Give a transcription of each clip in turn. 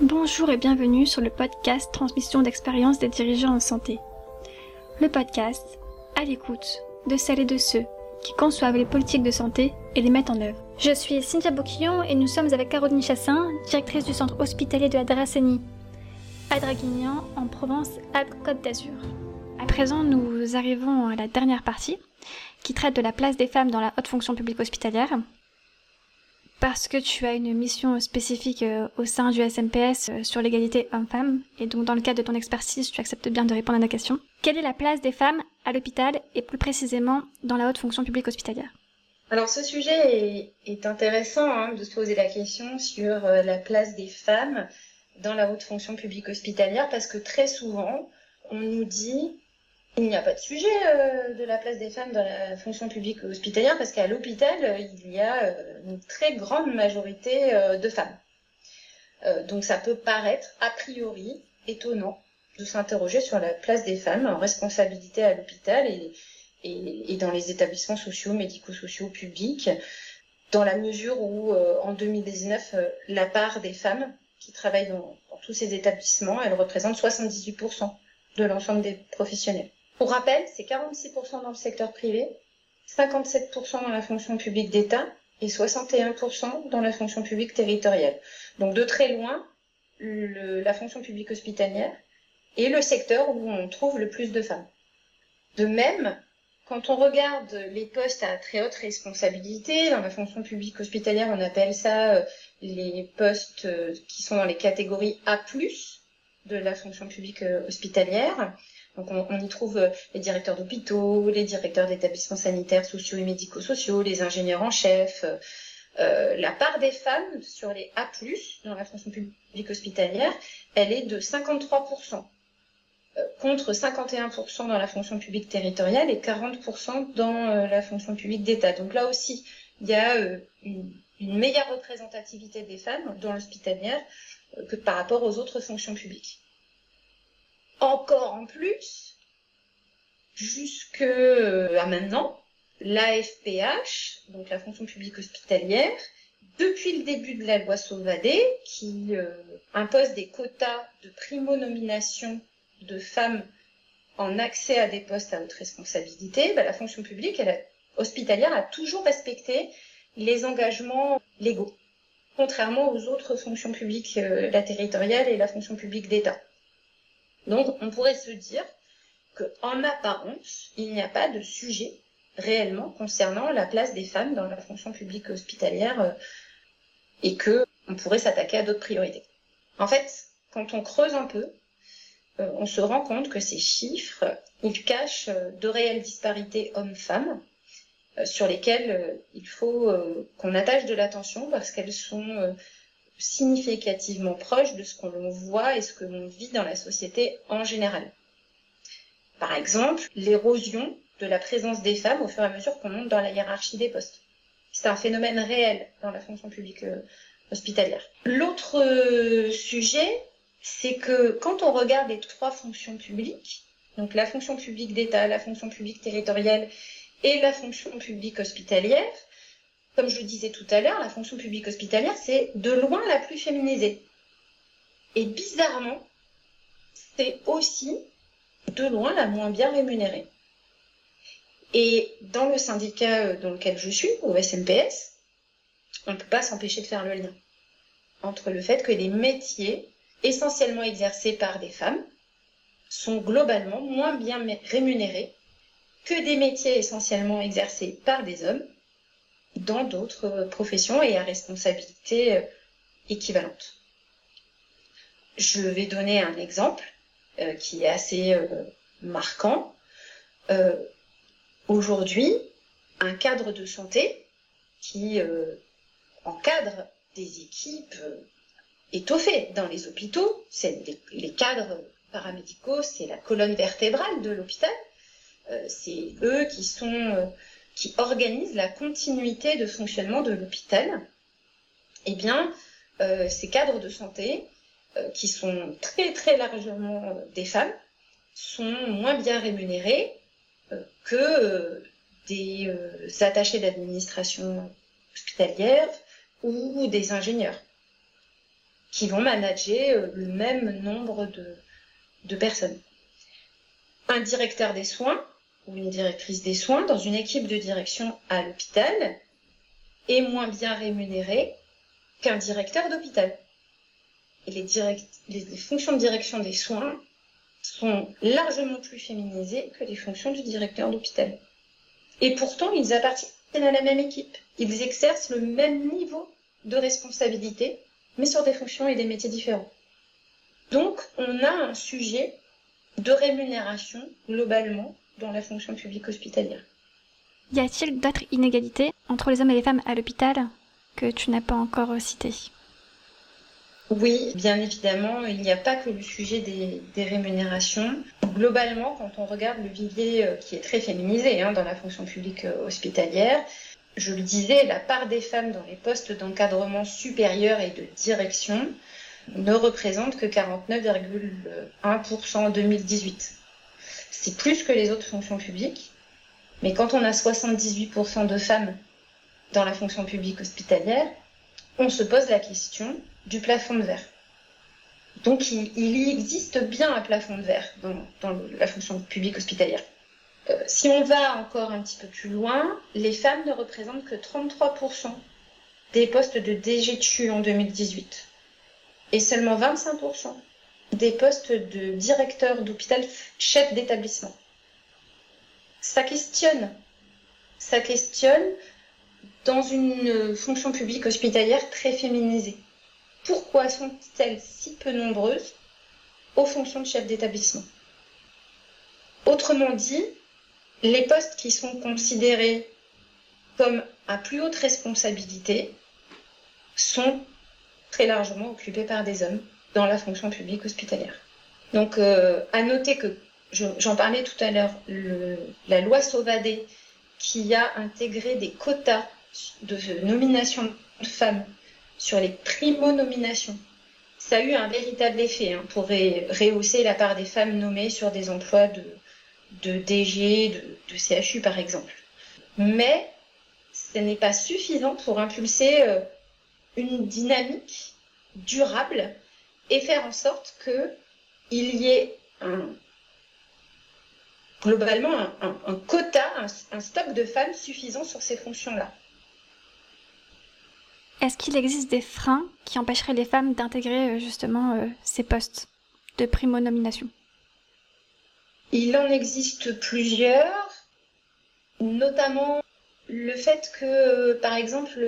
Bonjour et bienvenue sur le podcast Transmission d'expérience des dirigeants en santé. Le podcast à l'écoute de celles et de ceux qui conçoivent les politiques de santé et les mettent en œuvre. Je suis Cynthia Boquillon et nous sommes avec Caroline Chassin, directrice du centre hospitalier de la Dracénie à Draguignan en Provence-Alpes-Côte d'Azur. À présent, nous arrivons à la dernière partie qui traite de la place des femmes dans la haute fonction publique hospitalière. Parce que tu as une mission spécifique euh, au sein du SMPS euh, sur l'égalité homme-femme, et donc dans le cadre de ton expertise, tu acceptes bien de répondre à la question. Quelle est la place des femmes à l'hôpital et plus précisément dans la haute fonction publique hospitalière? Alors ce sujet est, intéressant hein, de se poser la question sur euh, la place des femmes dans la haute fonction publique hospitalière parce que très souvent on nous dit il n'y a pas de sujet euh, de la place des femmes dans la fonction publique hospitalière parce qu'à l'hôpital, il y a euh, une très grande majorité euh, de femmes. donc ça peut paraître a priori étonnant de s'interroger sur la place des femmes en responsabilité à l'hôpital et, dans les établissements sociaux, médico-sociaux publics, dans la mesure où en 2019, la part des femmes qui travaillent dans tous ces établissements, elle représente 78% de l'ensemble des professionnels. Pour rappel, c'est 46% dans le secteur privé, 57% dans la fonction publique d'État et 61% dans la fonction publique territoriale. Donc de très loin, la fonction publique hospitalière est le secteur où on trouve le plus de femmes. De même, quand on regarde les postes à très haute responsabilité, dans la fonction publique hospitalière, on appelle ça euh, les postes euh, qui sont dans les catégories A+, de la fonction publique euh, hospitalière. Donc on, y trouve euh, les directeurs d'hôpitaux, les directeurs d'établissements sanitaires, sociaux et médico-sociaux, les ingénieurs en chef. Euh, la part des femmes sur les A+, dans la fonction publique hospitalière, elle est de 53%, euh, contre 51% dans la fonction publique territoriale et 40% dans la fonction publique d'État. Donc là aussi, il y a une, meilleure représentativité des femmes dans l'hospitalière que par rapport aux autres fonctions publiques encore en plus, jusque euh, à maintenant, l'AFPH, donc la fonction publique hospitalière, depuis le début de la loi Sauvadet, qui euh, impose des quotas de primo-nomination de femmes en accès à des postes à haute responsabilité, bah, la fonction publique hospitalière a toujours respecté les engagements légaux, contrairement aux autres fonctions publiques, euh, la territoriale et la fonction publique d'État. Donc on pourrait se dire qu'en apparence, il n'y a pas de sujet réellement concernant la place des femmes dans la fonction publique hospitalière euh, et que on pourrait s'attaquer à d'autres priorités. En fait, quand on creuse un peu, euh, on se rend compte que ces chiffres, ils cachent euh, de réelles disparités hommes-femmes sur lesquelles il faut qu'on attache de l'attention parce qu'elles sont significativement proche de ce qu'on voit et ce que l'on vit dans la société en général. Par exemple, l'érosion de la présence des femmes au fur et à mesure qu'on monte dans la hiérarchie des postes. C'est un phénomène réel dans la fonction publique euh, hospitalière. L'autre euh, sujet, c'est que quand on regarde les trois fonctions publiques, donc la fonction publique d'État, la fonction publique territoriale et la fonction publique hospitalière, comme je le disais tout à l'heure, la fonction publique hospitalière, c'est de loin la plus féminisée. Et bizarrement, c'est aussi de loin la moins bien rémunérée. Et dans le syndicat euh, dans lequel je suis, au SMPS, on ne peut pas s'empêcher de faire le lien entre le fait que les métiers essentiellement exercés par des femmes sont globalement moins bien rémunérés que des métiers essentiellement exercés par des hommes dans d'autres professions et à responsabilité euh, équivalente. Je vais donner un exemple euh, qui est assez euh, marquant. Aujourd'hui, un cadre de santé qui encadre des équipes étoffées dans les hôpitaux, c'est les, cadres paramédicaux, c'est la colonne vertébrale de l'hôpital. c'est eux qui sont qui organise la continuité de fonctionnement de l'hôpital, eh bien, euh, ces cadres de santé, euh, qui sont très très largement euh, des femmes, sont moins bien rémunérés que des attachés d'administration hospitalière ou des ingénieurs. qui vont manager le même nombre de, de personnes. Un directeur des soins ou une directrice des soins dans une équipe de direction à l'hôpital est moins bien rémunéré qu'un directeur d'hôpital. Et les, les, fonctions de direction des soins sont largement plus féminisées que les fonctions du directeur d'hôpital. Et pourtant, ils appartiennent à la même équipe. Ils exercent le même niveau de responsabilité, mais sur des fonctions et des métiers différents. Donc, on a un sujet de rémunération globalement dans la fonction publique hospitalière. Y a-t-il d'autres inégalités entre les hommes et les femmes à l'hôpital que tu n'as pas encore citées? Oui, bien évidemment, il n'y a pas que le sujet des, rémunérations. Globalement, quand on regarde le vivier euh, qui est très féminisé hein, dans la fonction publique euh, hospitalière, je le disais, la part des femmes dans les postes d'encadrement supérieur et de direction ne représente que 49,1% en 2018 c'est plus que les autres fonctions publiques. Mais quand on a 78% de femmes dans la fonction publique hospitalière, on se pose la question du plafond de verre. Donc il, y existe bien un plafond de verre dans, la fonction publique hospitalière. Euh, si on va encore un petit peu plus loin, les femmes ne représentent que 33% des postes de DGTU en 2018 et seulement 25% des postes de directeur d'hôpital, chef d'établissement. Ça questionne. Ça questionne dans une fonction publique hospitalière très féminisée. Pourquoi sont-elles si peu nombreuses aux fonctions de chef d'établissement? Autrement dit, les postes qui sont considérés comme à plus haute responsabilité sont très largement occupés par des hommes dans la fonction publique hospitalière. Donc, euh, à noter que, j'en parlais tout à l'heure, la loi Sauvadet, qui a intégré des quotas de nomination de femmes sur les primo-nominations, ça a eu un véritable effet hein, pour rehausser la part des femmes nommées sur des emplois de, de DG, de, CHU par exemple. Mais ce n'est pas suffisant pour impulser euh, une dynamique durable et faire en sorte qu'il y ait globalement un, quota, un, stock de femmes suffisant sur ces fonctions-là. Est-ce qu'il existe des freins qui empêcheraient les femmes d'intégrer euh, justement euh, ces postes de primo-nomination? Il en existe plusieurs, notamment le fait que, par exemple,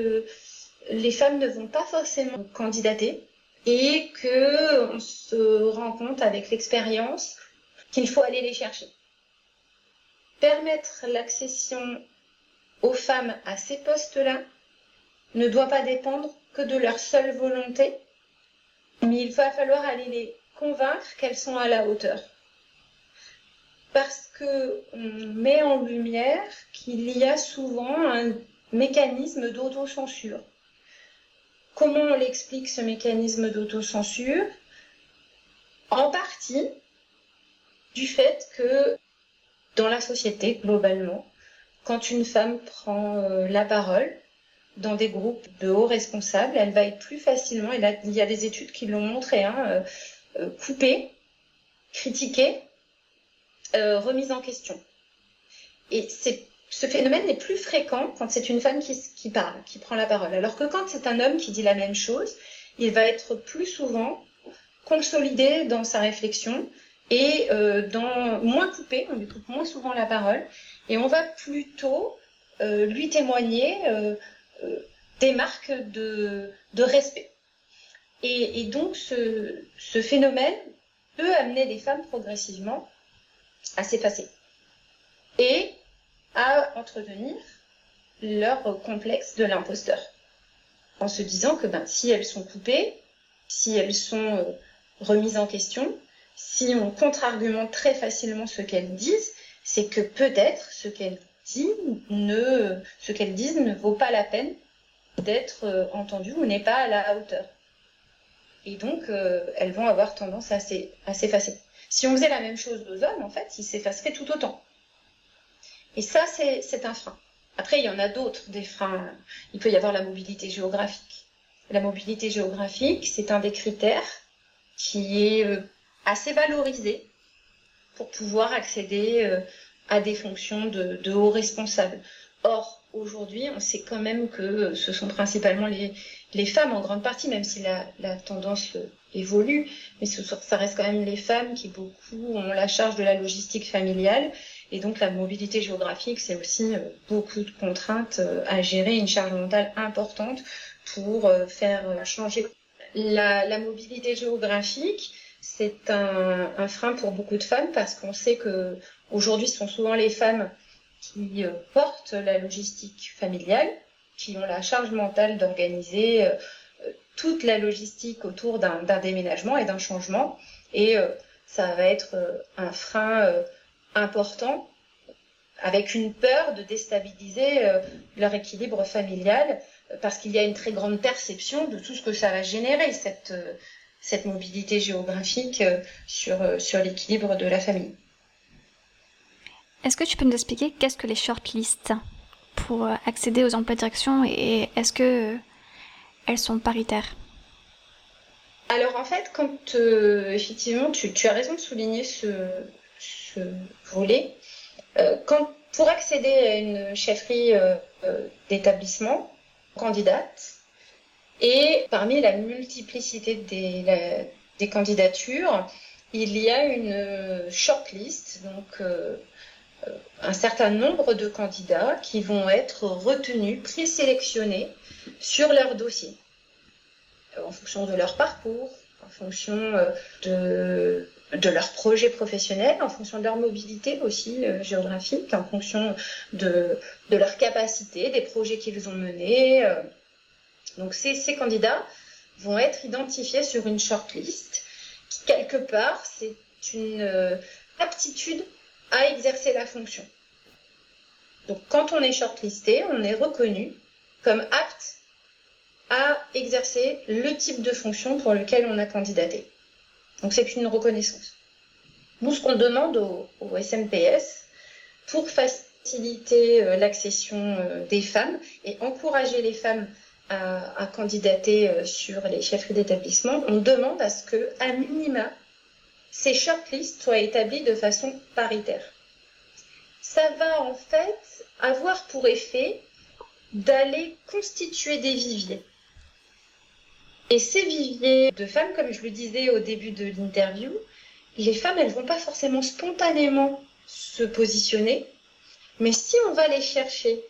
les femmes ne vont pas forcément candidater et que on se rend compte avec l'expérience qu'il faut aller les chercher. Permettre l'accession aux femmes à ces postes-là ne doit pas dépendre que de leur seule volonté, mais il va falloir aller les convaincre qu'elles sont à la hauteur. Parce qu'on met en lumière qu'il y a souvent un mécanisme d'autocensure Comment on l'explique ce mécanisme d'autocensure? En partie du fait que dans la société, globalement, quand une femme prend euh, la parole dans des groupes de hauts responsables, elle va être plus facilement, il y a des études qui l'ont montré, hein, euh, euh, coupée, critiquée, remise en question. Et c'est ce phénomène est plus fréquent quand c'est une femme qui, parle, qui prend la parole. Alors que quand c'est un homme qui dit la même chose, il va être plus souvent consolidé dans sa réflexion et euh, moins coupé, on lui coupe moins souvent la parole, et on va plutôt euh, lui témoigner euh, des marques de, respect. Et, donc ce, ce phénomène peut amener les femmes progressivement à s'effacer. Et à entretenir leur complexe de l'imposteur. En se disant que ben, si elles sont coupées, si elles sont euh, remises en question, si on contre-argumente très facilement ce qu'elles disent, c'est que peut-être ce qu'elles disent ne, ce qu'elles disent ne vaut pas la peine d'être euh, entendu ou n'est pas à la hauteur. Et donc, euh, elles vont avoir tendance à s'effacer. Si on faisait la même chose aux hommes, en fait, ils s'effaceraient tout autant. Et ça, c'est un frein. Après, il y en a d'autres, des freins. Il peut y avoir la mobilité géographique. la mobilité géographique, c'est un des critères qui est euh, assez valorisé pour pouvoir accéder euh, à des fonctions de, de hauts responsables. Or, aujourd'hui, on sait quand même que ce sont principalement les, les femmes en grande partie, même si la, la tendance évolue, mais ce, ça reste quand même les femmes qui beaucoup ont la charge de la logistique familiale. Et donc la mobilité géographique, c'est aussi beaucoup de contraintes à gérer, une charge mentale importante pour faire changer. La, la mobilité géographique, c'est un, un, frein pour beaucoup de femmes parce qu'on sait que aujourd'hui, ce sont souvent les femmes qui portent la logistique familiale, qui ont la charge mentale d'organiser toute la logistique autour d'un déménagement et d'un changement. Et euh, ça va être euh, un frein euh, important avec une peur de déstabiliser leur équilibre familial parce qu'il y a une très grande perception de tout ce que ça va générer, cette, cette mobilité géographique sur, sur l'équilibre de la famille. Est-ce que tu peux nous expliquer qu'est-ce que les shortlists pour accéder aux emplois de direction et est-ce que elles sont paritaires? Alors en fait, quand euh, effectivement tu, tu, as raison de souligner ce, volet, euh, quand, pour accéder à une chefferie euh, d'établissement, candidate, et parmi la multiplicité des, candidatures, il y a une shortlist, donc euh, un certain nombre de candidats qui vont être retenus, présélectionnés sur leur dossier, en fonction de leur parcours, en fonction de, de leur projet professionnel, en fonction de leur mobilité aussi euh, géographique, en fonction de, de leur capacité, des projets qu'ils ont menés. Euh. Donc ces, ces candidats vont être identifiés sur une shortlist qui, quelque part, c'est une euh, aptitude à exercer la fonction. Donc quand on est shortlisté, on est reconnu comme apte à exercer le type de fonction pour lequel on a candidaté. Donc c'est une reconnaissance. Nous, ce qu'on demande au, SMPS pour faciliter euh, l'accession euh, des femmes et encourager les femmes à, candidater euh, sur les chefferies d'établissement, on demande à ce que, à minima, ces shortlists soient établis de façon paritaire. Ça va en fait avoir pour effet d'aller constituer des viviers. Et ces viviers de femmes, comme je le disais au début de l'interview, les femmes, elles vont pas forcément spontanément se positionner, mais si on va les chercher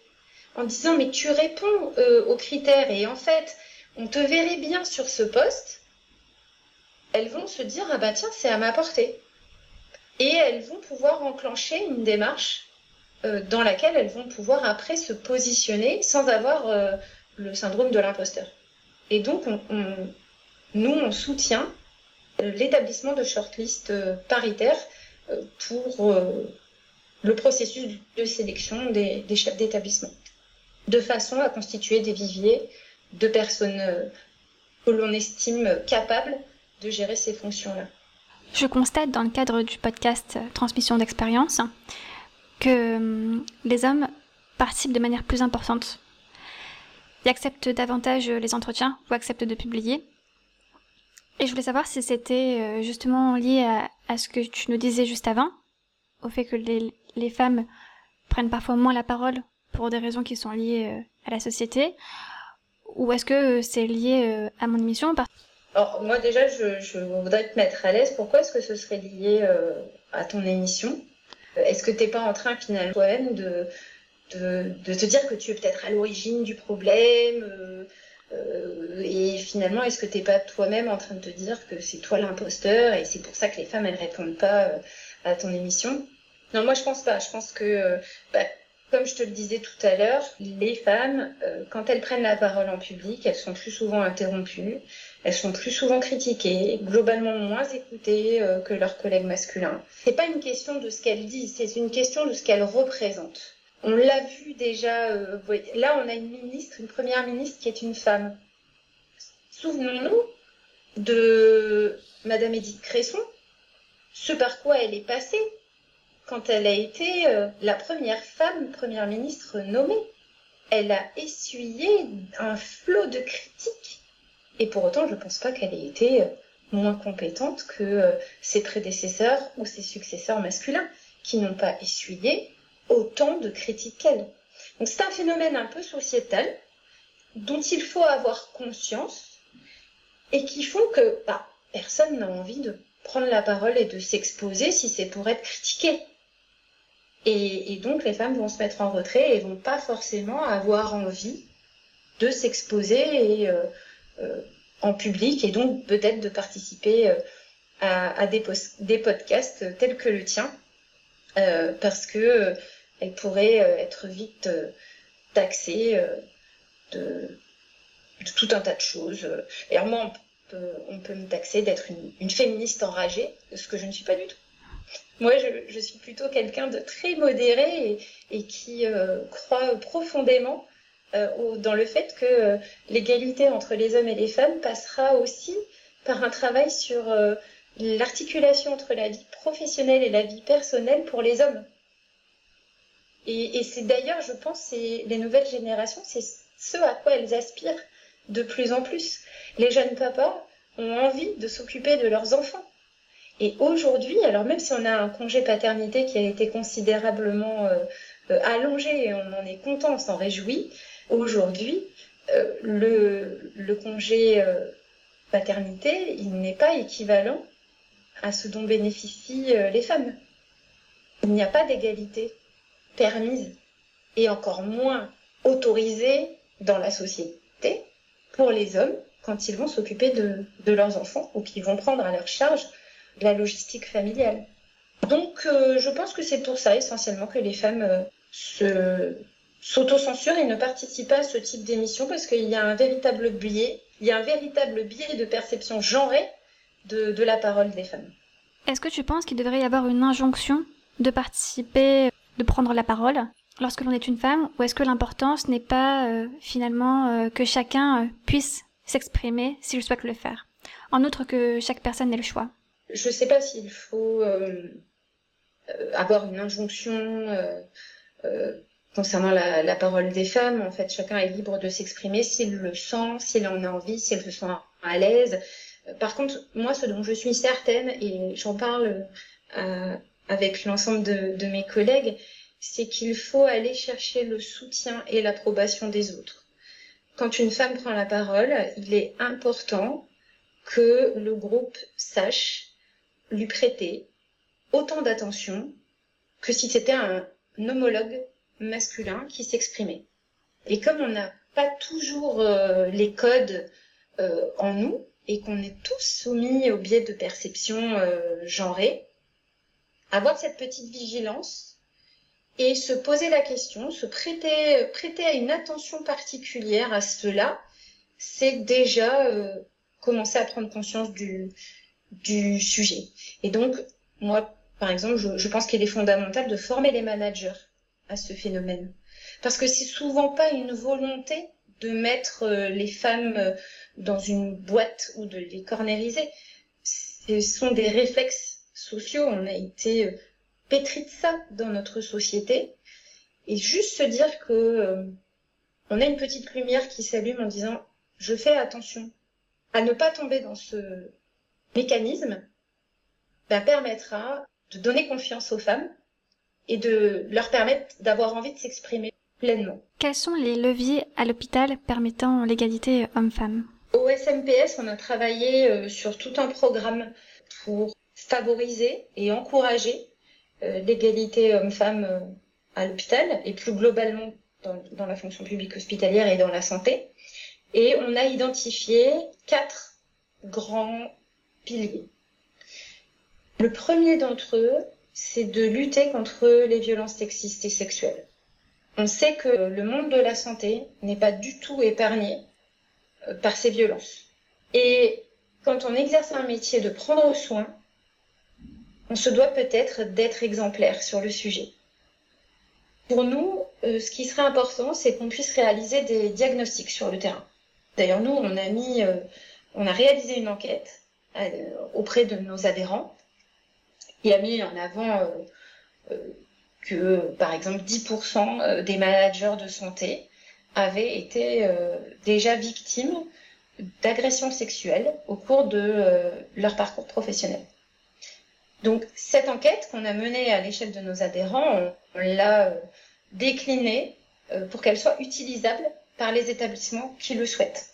en disant mais tu réponds euh, aux critères et en fait on te verrait bien sur ce poste, elles vont se dire ah bah tiens c'est à ma portée et elles vont pouvoir enclencher une démarche euh, dans laquelle elles vont pouvoir après se positionner sans avoir euh, le syndrome de l'imposteur. Et donc, on, on, nous, on soutient euh, l'établissement de shortlist euh, paritaire euh, pour le processus de sélection des, des chefs d'établissement, de façon à constituer des viviers de personnes que l'on estime capables de gérer ces fonctions-là. Je constate dans le cadre du podcast Transmission d'expérience que hum, les hommes participent de manière plus importante. Ils acceptent davantage les entretiens ou acceptent de publier. Et je voulais savoir si c'était euh, justement lié à, ce que tu nous disais juste avant, au fait que les, femmes prennent parfois moins la parole pour des raisons qui sont liées euh, à la société, ou est-ce que c'est lié euh, à mon émission Alors moi déjà, je, voudrais te mettre à l'aise. Pourquoi est-ce que ce serait lié à ton émission? Est-ce que t'es pas en train finalement de, de, de, te dire que tu es peut-être à l'origine du problème euh, et finalement, est-ce que t'es pas toi-même en train de te dire que c'est toi l'imposteur et c'est pour ça que les femmes elles répondent pas euh, à ton émission? Non, moi je pense pas. Je pense que, euh, bah, comme je te le disais tout à l'heure, les femmes, euh, quand elles prennent la parole en public, elles sont plus souvent interrompues, elles sont plus souvent critiquées, globalement moins écoutées euh, que leurs collègues masculins. C'est pas une question de ce qu'elles disent, c'est une question de ce qu'elles représentent. On l'a vu déjà, euh, là on a une ministre, une première ministre qui est une femme. Souvenons-nous de Madame Edith Cresson, ce par quoi elle est passée quand elle a été euh, la première femme première ministre nommée. Elle a essuyé un flot de critiques Et pour autant, je ne pense pas qu'elle ait été moins compétente que ses prédécesseurs ou ses successeurs masculins, qui n'ont pas essuyé autant de critiques qu'elle. Donc c'est un phénomène un peu sociétal dont il faut avoir conscience et qui font que bah, personne n'a envie de prendre la parole et de s'exposer si c'est pour être critiqué. Et, donc les femmes vont se mettre en retrait et vont pas forcément avoir envie de s'exposer euh, euh, en public et donc peut-être de participer euh, à, des, des, podcasts tels que le tien parce que elle pourrait être vite taxée de, tout un tas de choses. Alors moi, on peut, me taxer d'être une, féministe enragée, ce que je ne suis pas du tout. Moi, je, suis plutôt quelqu'un de très modéré et, qui euh, croit profondément euh, dans le fait que euh, l'égalité entre les hommes et les femmes passera aussi par un travail sur l'articulation entre la vie professionnelle et la vie personnelle pour les hommes. Et, c'est d'ailleurs, je pense, les nouvelles générations, c'est ce à quoi elles aspirent de plus en plus. Les jeunes papas ont envie de s'occuper de leurs enfants. Et aujourd'hui, alors même si on a un congé paternité qui a été considérablement euh, euh, allongé on en est content, on s'en réjouit, aujourd'hui, euh, le, congé paternité, il n'est pas équivalent à ce dont bénéficient les femmes. Il n'y a pas d'égalité permise et encore moins autorisée dans la société pour les hommes quand ils vont s'occuper de, leurs enfants ou qu'ils vont prendre à leur charge la logistique familiale. Donc euh, je pense que c'est pour ça essentiellement que les femmes euh, s'autocensurent et ne participent pas à ce type d'émission parce qu'il y a un véritable biais, il y a un véritable biais de perception genrée de, de la parole des femmes. Est-ce que tu penses qu'il devrait y avoir une injonction de participer, de prendre la parole lorsque l'on est une femme, ou est-ce que l'importance n'est pas euh, finalement que chacun puisse s'exprimer s'il souhaite le faire? En outre que chaque personne ait le choix. Je ne sais pas s'il faut euh, euh, avoir une injonction euh, concernant la, parole des femmes. En fait, chacun est libre de s'exprimer s'il le sent, s'il en a envie, s'il se sent à l'aise. Par contre, moi, ce dont je suis certaine, et j'en parle avec l'ensemble de mes collègues, c'est qu'il faut aller chercher le soutien et l'approbation des autres quand une femme prend la parole, il est important que le groupe sache lui prêter autant d'attention que si c'était un homologue masculin qui s'exprimait. Et comme on n'a pas toujours euh, les codes euh, en nous et qu'on est tous soumis au biais de perception euh, genrée, avoir cette petite vigilance et se poser la question, se prêter, prêter à une attention particulière à cela, c'est déjà euh, commencer à prendre conscience du, du sujet. Et donc, moi, par exemple, je, je pense qu'il est fondamental de former les managers à ce phénomène. Parce que c'est souvent pas une volonté de mettre euh, les femmes euh, dans une boîte ou de les cornériser. Ce sont des réflexes sociaux. On a été pétri de ça dans notre société et juste se dire que euh, on a une petite lumière qui s'allume en disant je fais attention à ne pas tomber dans ce mécanisme ben, permettra de donner confiance aux femmes et de leur permettre d'avoir envie de s'exprimer pleinement. Quels sont les leviers à l'hôpital permettant l'égalité homme-femme? Au SMPS, on a travaillé euh, sur tout un programme pour favoriser et encourager euh, l'égalité homme-femme euh, à l'hôpital et plus globalement dans, la fonction publique hospitalière et dans la santé. Et on a identifié quatre grands piliers. Le premier d'entre eux, c'est de lutter contre les violences sexistes et sexuelles. On sait que le monde de la santé n'est pas du tout épargné par ces violences. Et quand on exerce un métier de prendre soin, on se doit peut-être d'être exemplaire sur le sujet. Pour nous, euh, ce qui serait important, c'est qu'on puisse réaliser des diagnostics sur le terrain. D'ailleurs, nous, on a mis, euh, on a réalisé une enquête euh, auprès de nos adhérents. Il a mis en avant que, par exemple, 10% des managers de santé avaient été déjà victimes d'agressions sexuelles au cours de euh, leur parcours professionnel. Donc cette enquête qu'on a menée à l'échelle de nos adhérents, on, l'a euh, déclinée euh, pour qu'elle soit utilisable par les établissements qui le souhaitent.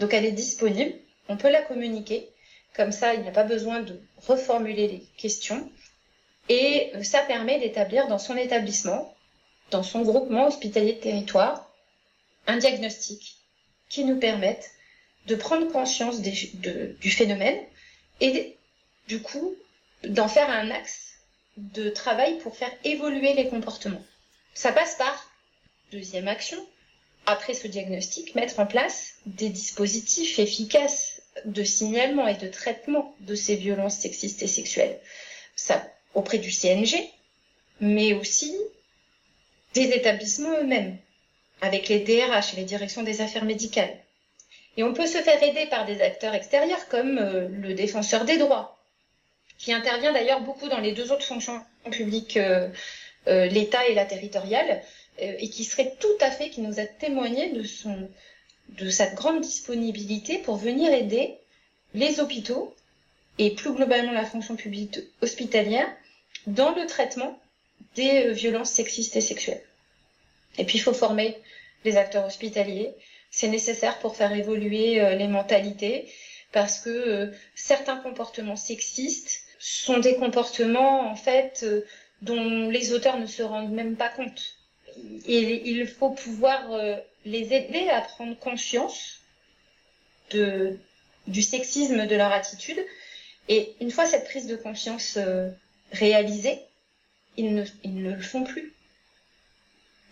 Donc elle est disponible, on peut la communiquer, comme ça il n'y a pas besoin de reformuler les questions, et ça permet d'établir dans son établissement, dans son groupement hospitalier de territoire, un diagnostic qui nous permette de prendre conscience du phénomène et du coup d'en faire un axe de travail pour faire évoluer les comportements. Ça passe par, deuxième action, après ce diagnostic, mettre en place des dispositifs efficaces de signalement et de traitement de ces violences sexistes et sexuelles. Auprès du CNG, mais aussi des établissements eux-mêmes, avec les DRH, les directions des affaires médicales. Et on peut se faire aider par des acteurs extérieurs comme euh, le défenseur des droits, qui intervient d'ailleurs beaucoup dans les deux autres fonctions publiques, euh, euh, l'État et la territoriale, et qui serait tout à fait, qui nous a témoigné de, son, de sa grande disponibilité pour venir aider les hôpitaux et plus globalement la fonction publique hospitalière dans le traitement des violences sexistes et sexuelles. Et puis il faut former les acteurs hospitaliers, c'est nécessaire pour faire évoluer euh, les mentalités parce que euh, certains comportements sexistes sont des comportements en fait euh, dont les auteurs ne se rendent même pas compte. Et il faut pouvoir les aider à prendre conscience de, du sexisme de leur attitude. Et une fois cette prise de conscience réalisée, ils ne, ils ne le font plus.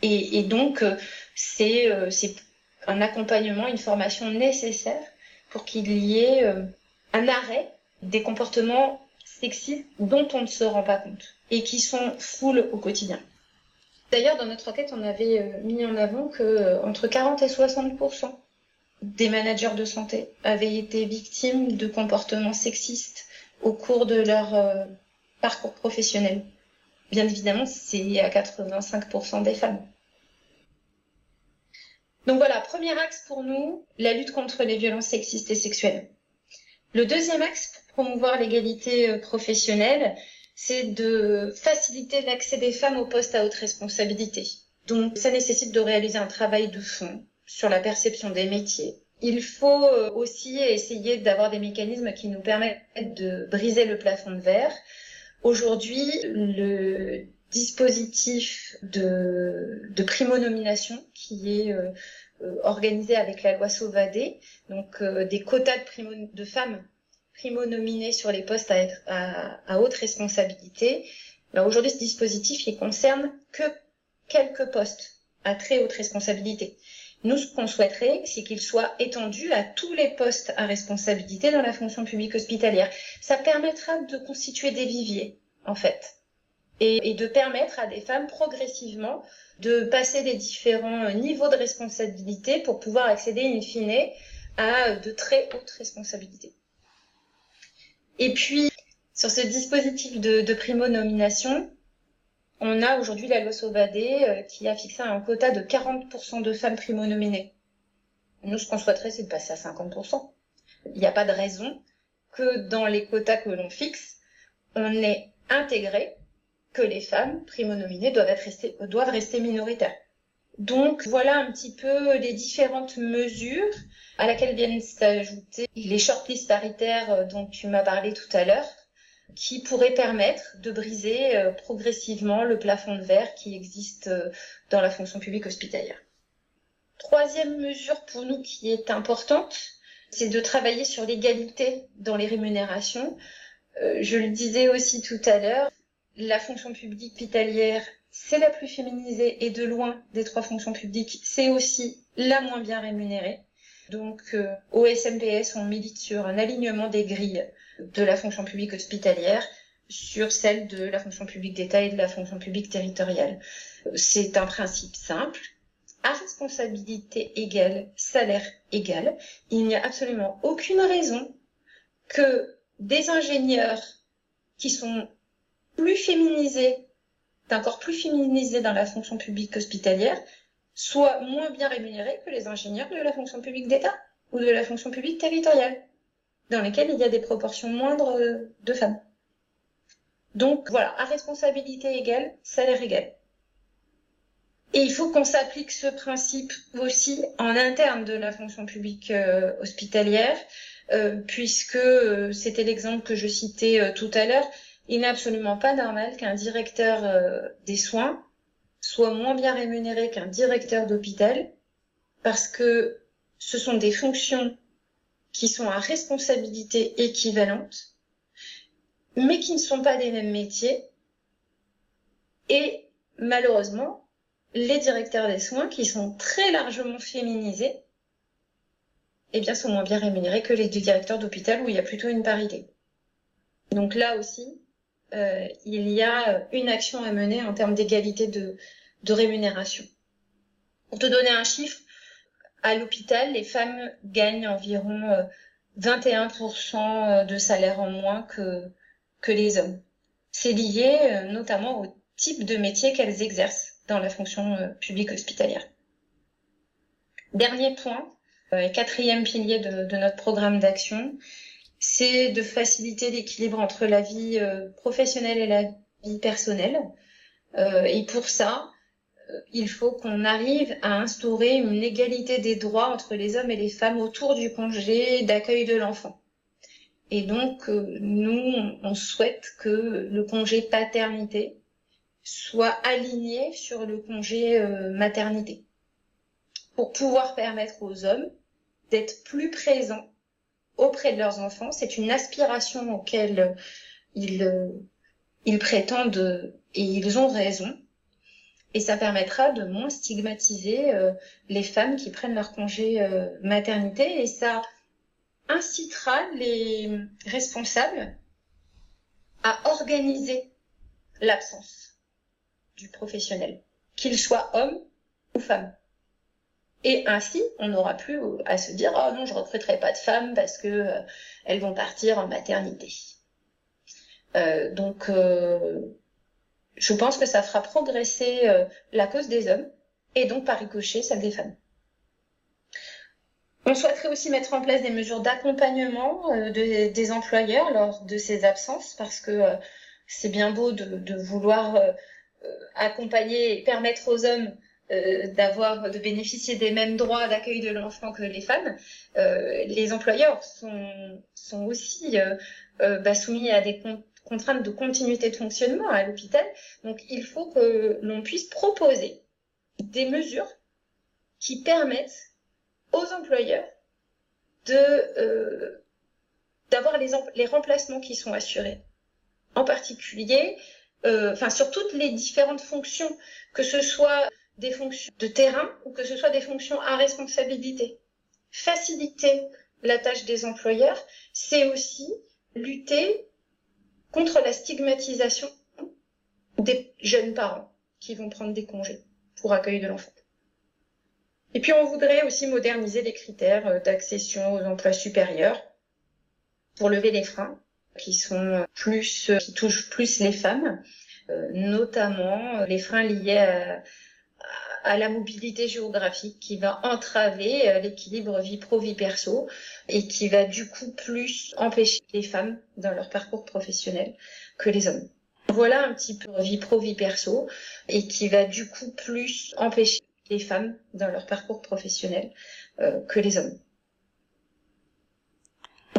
Et, et donc, c'est un accompagnement, une formation nécessaire pour qu'il y ait euh, un arrêt des comportements sexistes dont on ne se rend pas compte et qui sont full au quotidien. D'ailleurs, dans notre enquête, on avait euh, mis en avant que euh, entre 40 et 60% des managers de santé avaient été victimes de comportements sexistes au cours de leur parcours professionnel. Bien évidemment, c'est à 85% des femmes. Donc voilà, premier axe pour nous, la lutte contre les violences sexistes et sexuelles. Le deuxième axe pour promouvoir l'égalité euh, professionnelle, c'est de faciliter l'accès des femmes aux postes à haute responsabilité. Donc ça nécessite de réaliser un travail de fond sur la perception des métiers. Il faut euh, aussi essayer d'avoir des mécanismes qui nous permettent de briser le plafond de verre. Aujourd'hui, le dispositif de, de primo-nomination qui est euh, euh, organisé avec la loi Sauvadet, donc euh, des quotas de, primo, de femmes primo-nominées sur les postes à, à, à haute responsabilité. Ben, Aujourd'hui, ce dispositif, il concerne que quelques postes à très haute responsabilité. Nous, ce qu'on souhaiterait, c'est qu'il soit étendu à tous les postes à responsabilité dans la fonction publique hospitalière. Ça permettra de constituer des viviers, en fait et, de permettre à des femmes progressivement de passer des différents niveaux de responsabilité pour pouvoir accéder in fine à de très hautes responsabilités. Et puis, sur ce dispositif de, primo-nomination, on a aujourd'hui la loi Sauvadet euh, qui a fixé un quota de 40% de femmes primo-nominées. Nous, ce qu'on souhaiterait, c'est de passer à 50%. Il n'y a pas de raison que dans les quotas que l'on fixe, on ait intégré que les femmes primo-nominées doivent, rester, doivent rester minoritaires. Donc voilà un petit peu les différentes mesures à laquelle viennent s'ajouter les shortlists paritaires euh, dont tu m'as parlé tout à l'heure, qui pourraient permettre de briser euh, progressivement le plafond de verre qui existe euh, dans la fonction publique hospitalière. Troisième mesure pour nous qui est importante, c'est de travailler sur l'égalité dans les rémunérations. je le disais aussi tout à l'heure, la fonction publique hospitalière, c'est la plus féminisée et de loin des trois fonctions publiques, c'est aussi la moins bien rémunérée. Donc euh, au SMPS, on milite sur un alignement des grilles de la fonction publique hospitalière sur celle de la fonction publique d'État et de la fonction publique territoriale. C'est un principe simple. À responsabilité égale, salaire égal, il n'y a absolument aucune raison que des ingénieurs qui sont plus féminisés, encore plus féminisés dans la fonction publique hospitalière, soient moins bien rémunérés que les ingénieurs de la fonction publique d'État. ou de la fonction publique territoriale, dans lesquelles il y a des proportions moindres de femmes. Donc voilà, à responsabilité égale, salaire égal. Et il faut qu'on s'applique ce principe aussi en interne de la fonction publique euh, hospitalière, euh, puisque euh, c'était l'exemple que je citais tout à l'heure. Il n'est absolument pas normal qu'un directeur des soins soit moins bien rémunéré qu'un directeur d'hôpital, parce que ce sont des fonctions qui sont à responsabilité équivalente, mais qui ne sont pas des mêmes métiers. Et malheureusement, les directeurs des soins, qui sont très largement féminisés, eh bien, sont moins bien rémunérés que les directeurs d'hôpital où il y a plutôt une parité. Donc là aussi, euh, il y a une action à mener en termes d'égalité de, de rémunération. Pour te donner un chiffre, à l'hôpital, les femmes gagnent environ 21% euh, de salaire en moins que, que les hommes. C'est lié euh, notamment au type de métier qu'elles exercent dans la fonction euh, publique hospitalière. Dernier point, euh, quatrième pilier de, notre programme d'action, c'est de faciliter l'équilibre entre la vie euh, professionnelle et la vie personnelle. et pour ça, il faut qu'on arrive à instaurer une égalité des droits entre les hommes et les femmes autour du congé d'accueil de l'enfant. Et donc, nous, on souhaite que le congé paternité soit aligné sur le congé euh, maternité pour pouvoir permettre aux hommes d'être plus présents auprès de leurs enfants. C'est une aspiration auquel ils, euh, ils prétendent et ils ont raison. Et ça permettra de moins stigmatiser euh, les femmes qui prennent leur congé maternité et ça incitera les responsables à organiser l'absence du professionnel, qu'il soit homme ou femme. Et ainsi, on n'aura plus à se dire oh non, je recruterai pas de femmes parce que euh, elles vont partir en maternité. Euh, donc, euh, je pense que ça fera progresser la cause des hommes et donc par ricochet celle des femmes. On souhaiterait aussi mettre en place des mesures d'accompagnement des employeurs lors de ces absences parce que c'est bien beau de vouloir euh, accompagner et permettre aux hommes euh, d'avoir de bénéficier des mêmes droits d'accueil de l'enfant que les femmes, euh, les employeurs sont, sont aussi bah, soumis à des contraintes de continuité de fonctionnement à l'hôpital. Donc il faut que l'on puisse proposer des mesures qui permettent aux employeurs de d'avoir les, les remplacements qui sont assurés. En particulier, euh, enfin sur toutes les différentes fonctions, que ce soit des fonctions de terrain ou que ce soit des fonctions à responsabilité. Faciliter la tâche des employeurs, c'est aussi lutter contre la stigmatisation des jeunes parents qui vont prendre des congés pour accueillir de l'enfant. Et puis on voudrait aussi moderniser les critères d'accession aux emplois supérieurs pour lever les freins qui sont plus, qui touchent plus les femmes, euh, notamment les freins liés à, à la mobilité géographique qui va entraver euh, l'équilibre vie pro-vie perso et qui va du coup plus empêcher les femmes dans leur parcours professionnel que les hommes. Voilà un petit peu vie pro-vie perso et qui va du coup plus empêcher les femmes dans leur parcours professionnel euh, que les hommes.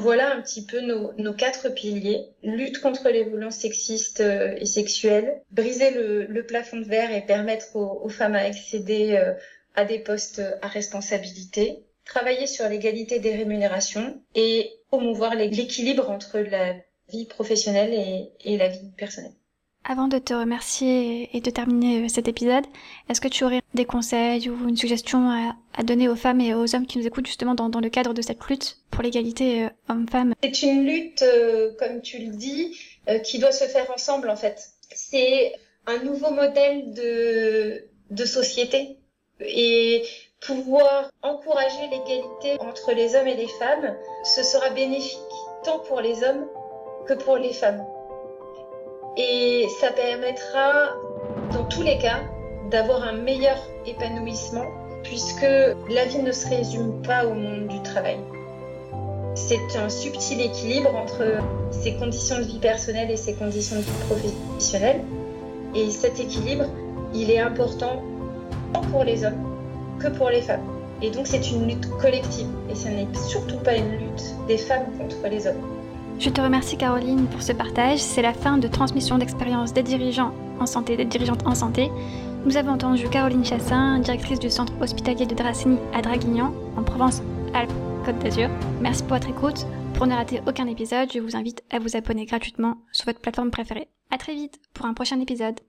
Voilà un petit peu nos, quatre piliers. Lutte contre les violences sexistes euh, et sexuelles, briser le, plafond de verre et permettre aux, femmes à accéder euh, à des postes à responsabilité, travailler sur l'égalité des rémunérations et promouvoir l'équilibre entre la vie professionnelle et la vie personnelle. Avant de te remercier et de terminer euh, cet épisode, est-ce que tu aurais des conseils ou une suggestion à, donner aux femmes et aux hommes qui nous écoutent justement dans, le cadre de cette lutte pour l'égalité euh, homme-femme C'est une lutte, euh, comme tu le dis, qui doit se faire ensemble en fait. C'est un nouveau modèle de, de société et pouvoir encourager l'égalité entre les hommes et les femmes, ce sera bénéfique tant pour les hommes que pour les femmes. Et ça permettra, dans tous les cas, d'avoir un meilleur épanouissement puisque la vie ne se résume pas au monde du travail. C'est un subtil équilibre entre ses conditions de vie personnelle et ses conditions de vie professionnelle. Et cet équilibre, il est important tant pour les hommes que pour les femmes. Et donc c'est une lutte collective et ce n'est surtout pas une lutte des femmes contre les hommes. Je te remercie Caroline pour ce partage. C'est la fin de transmission d'expérience des dirigeants en santé, des dirigeantes en santé. Nous avons entendu Caroline Chassin, directrice du centre hospitalier de Dracénie à Draguignan, en Provence-Alpes-Côte d'Azur. Merci pour votre écoute. Pour ne rater aucun épisode, je vous invite à vous abonner gratuitement sur votre plateforme préférée. À très vite pour un prochain épisode.